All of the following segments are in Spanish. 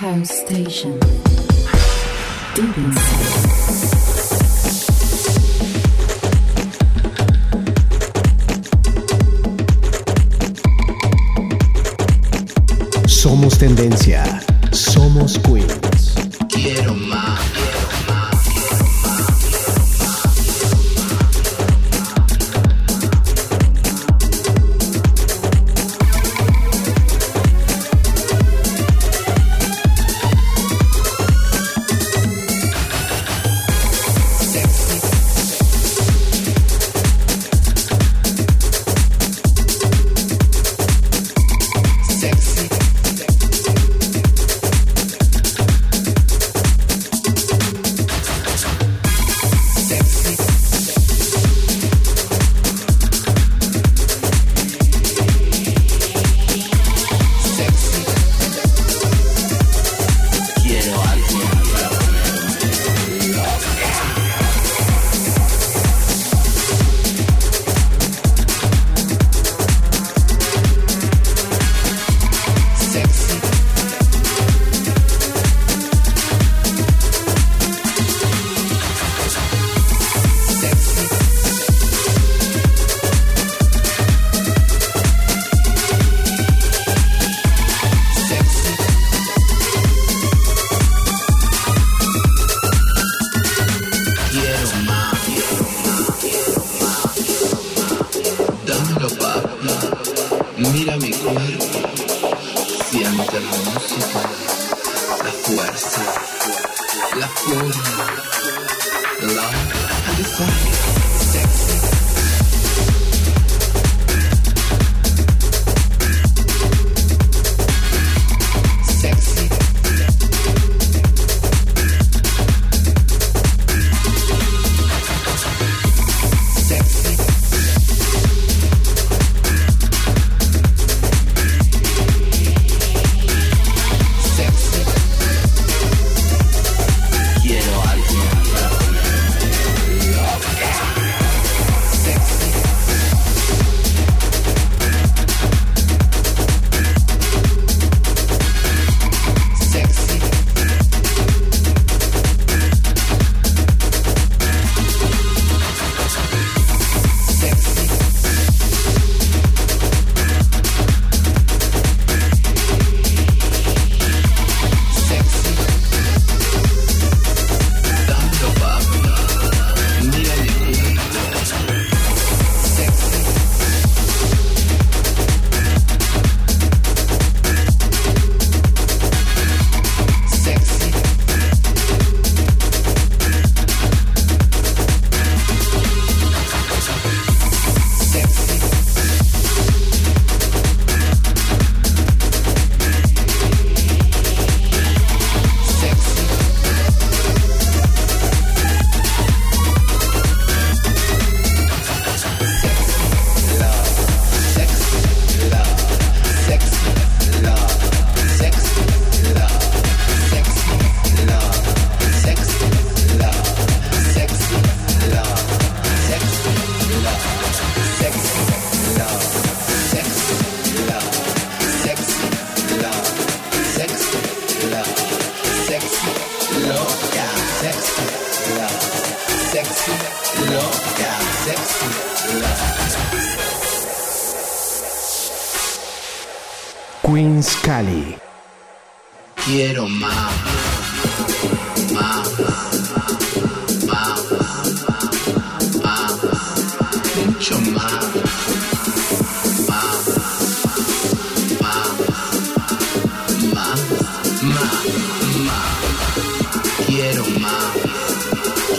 House Station. Deep Somos tendencia.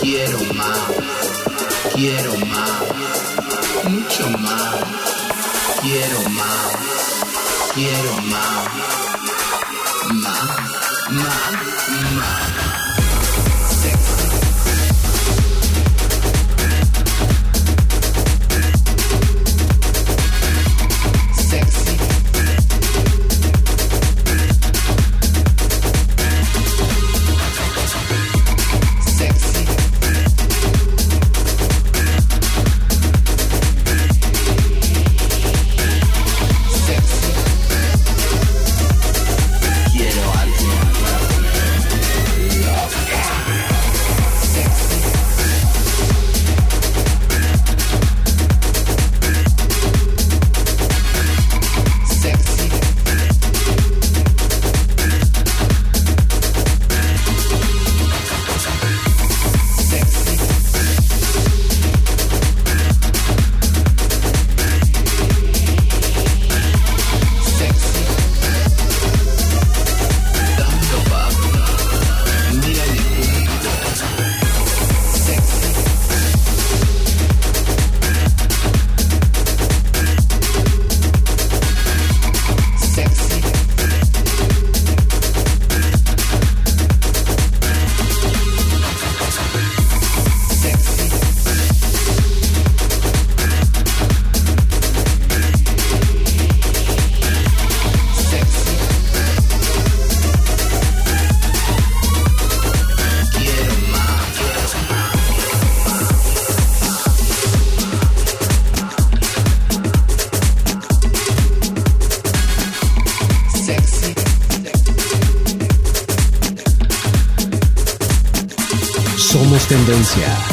Quiero más, quiero más, mucho más, quiero más, quiero más. Somos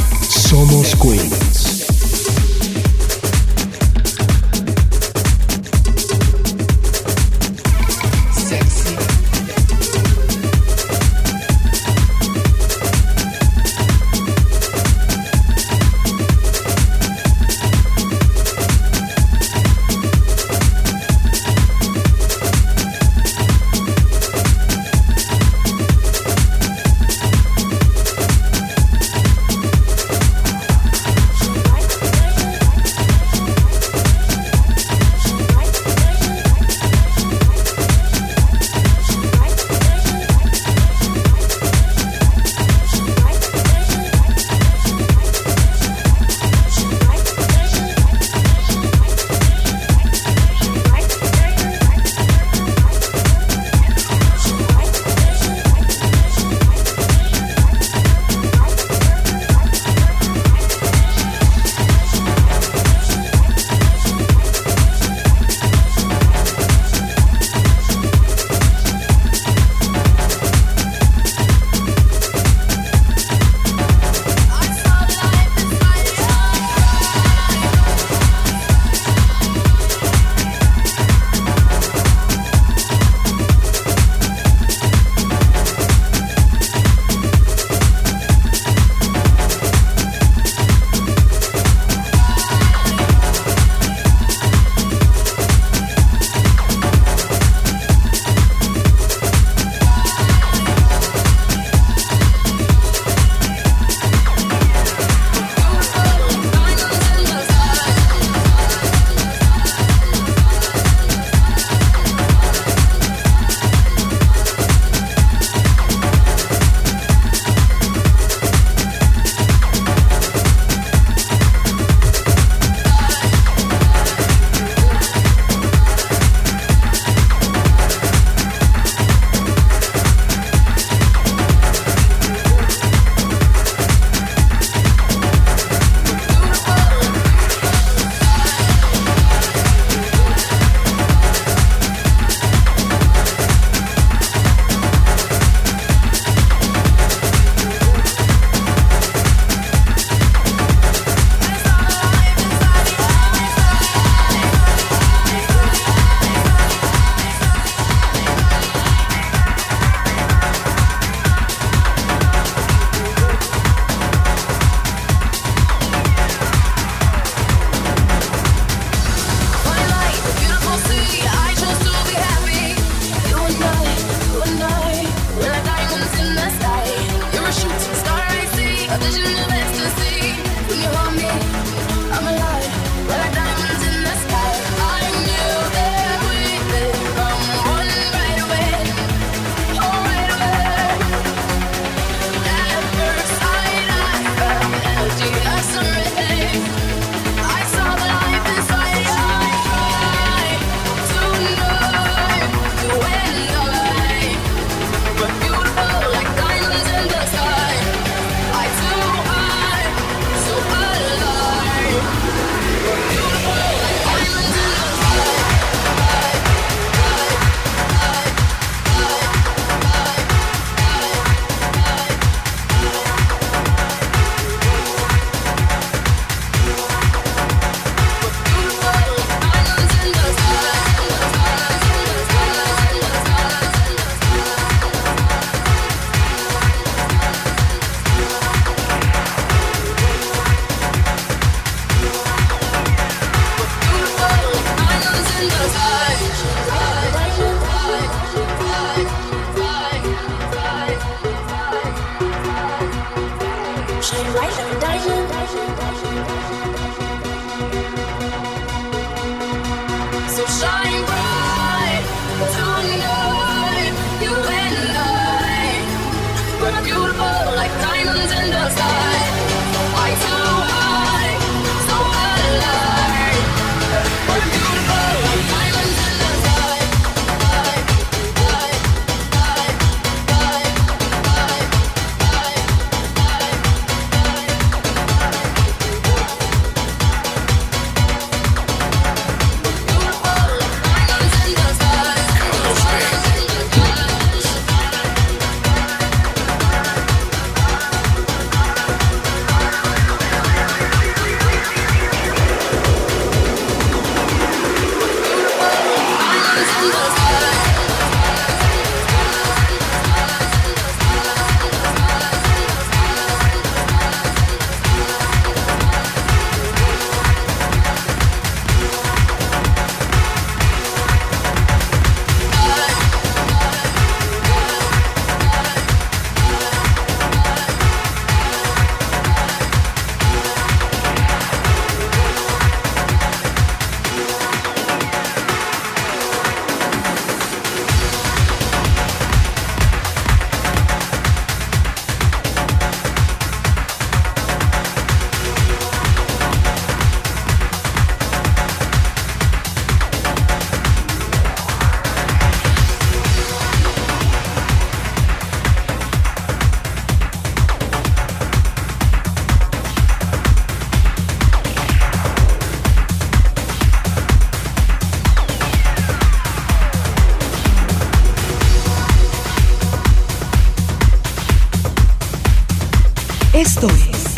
Esto es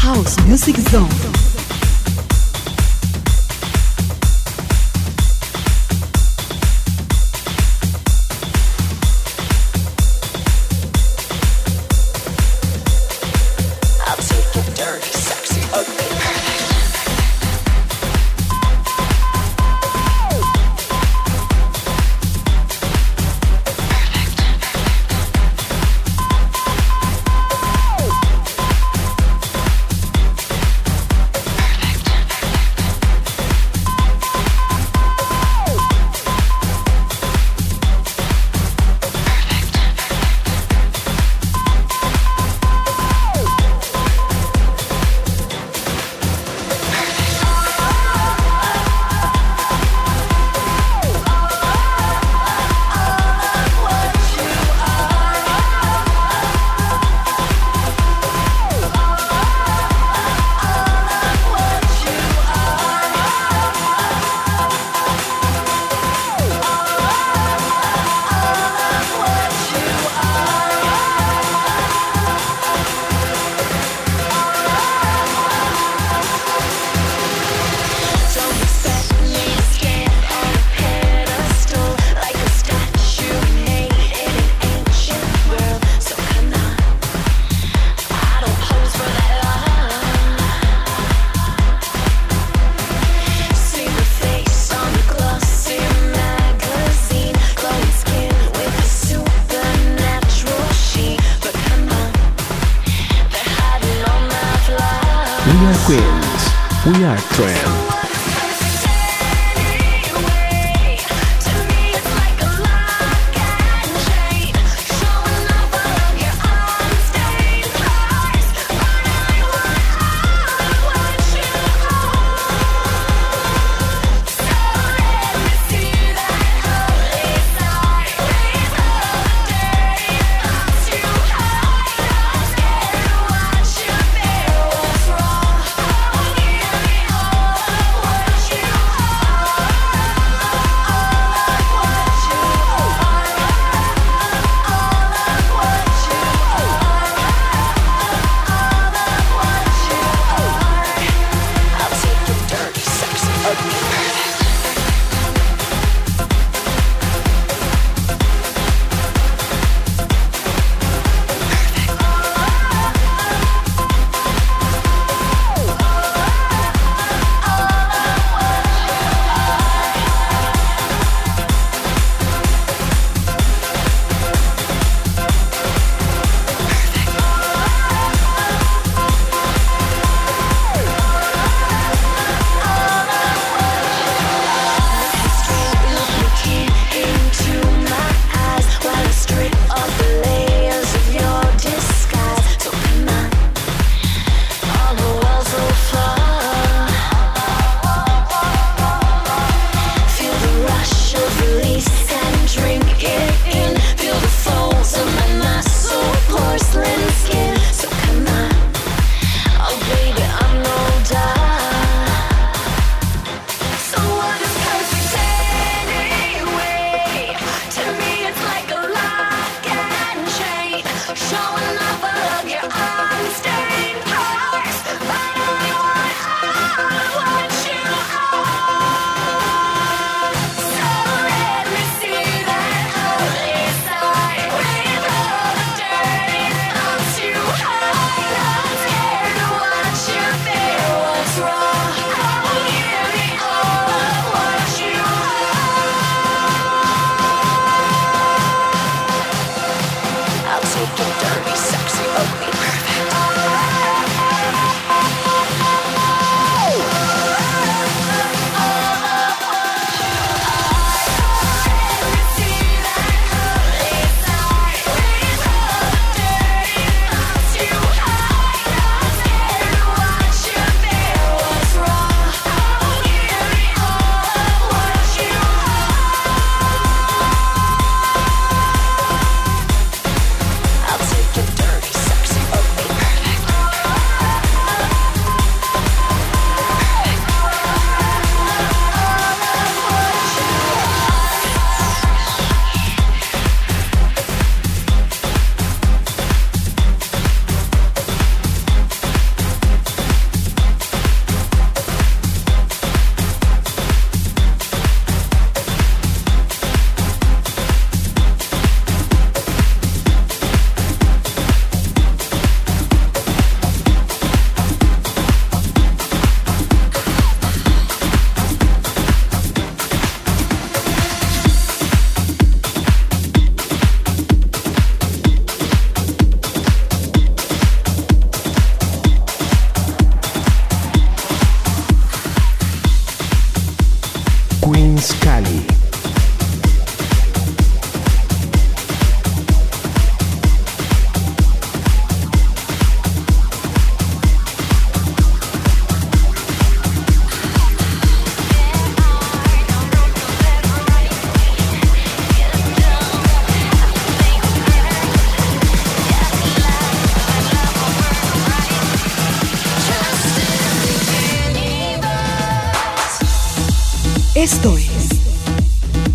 House Music Zone.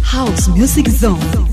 House Music Zone.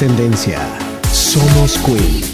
Tendencia. Somos Queens.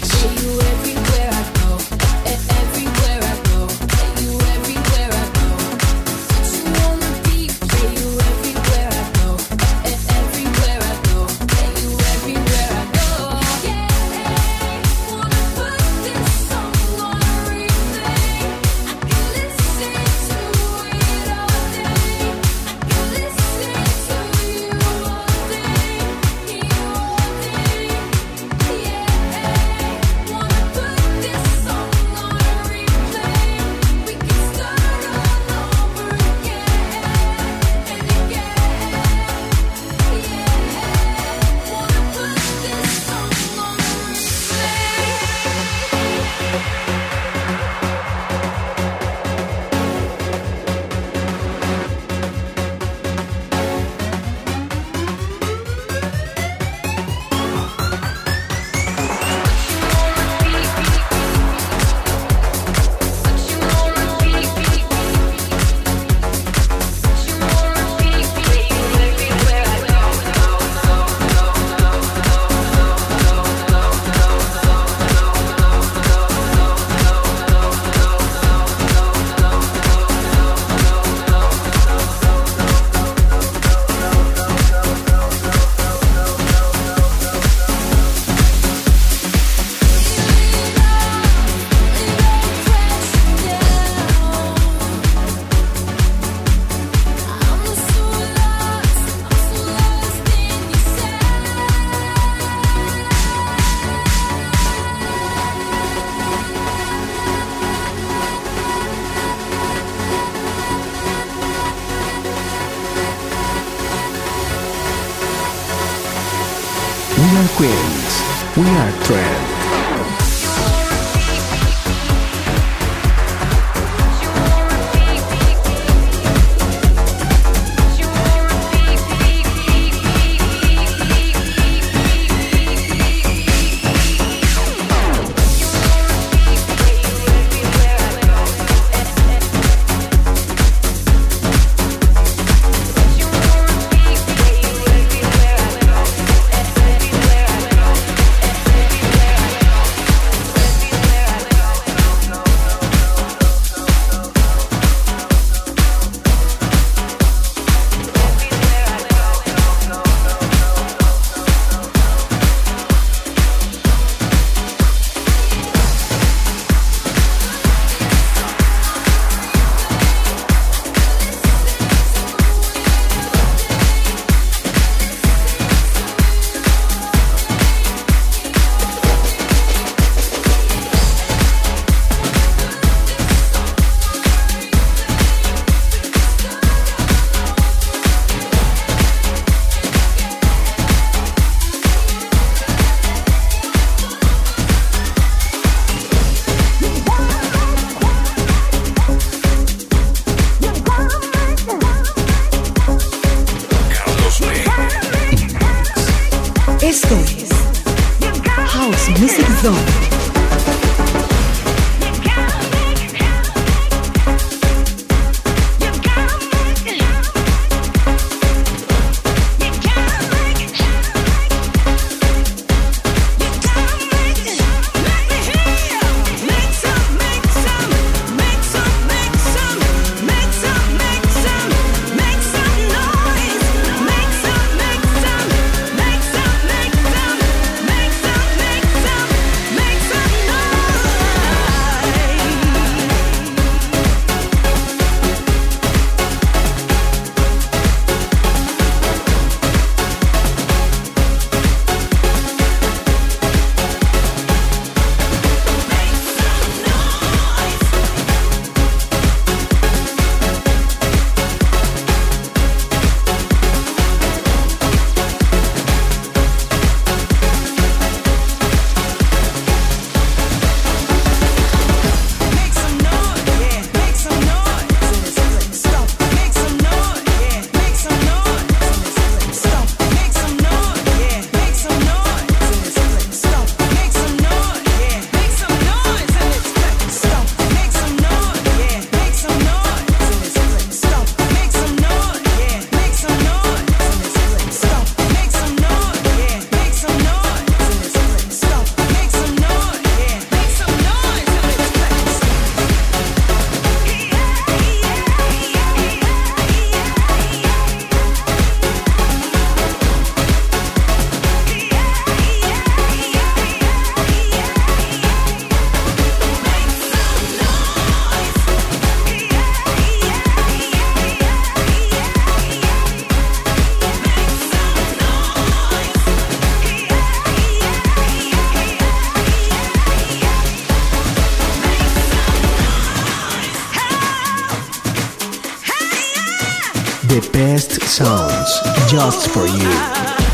Sounds just for you.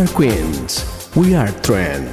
We are queens. We are trend.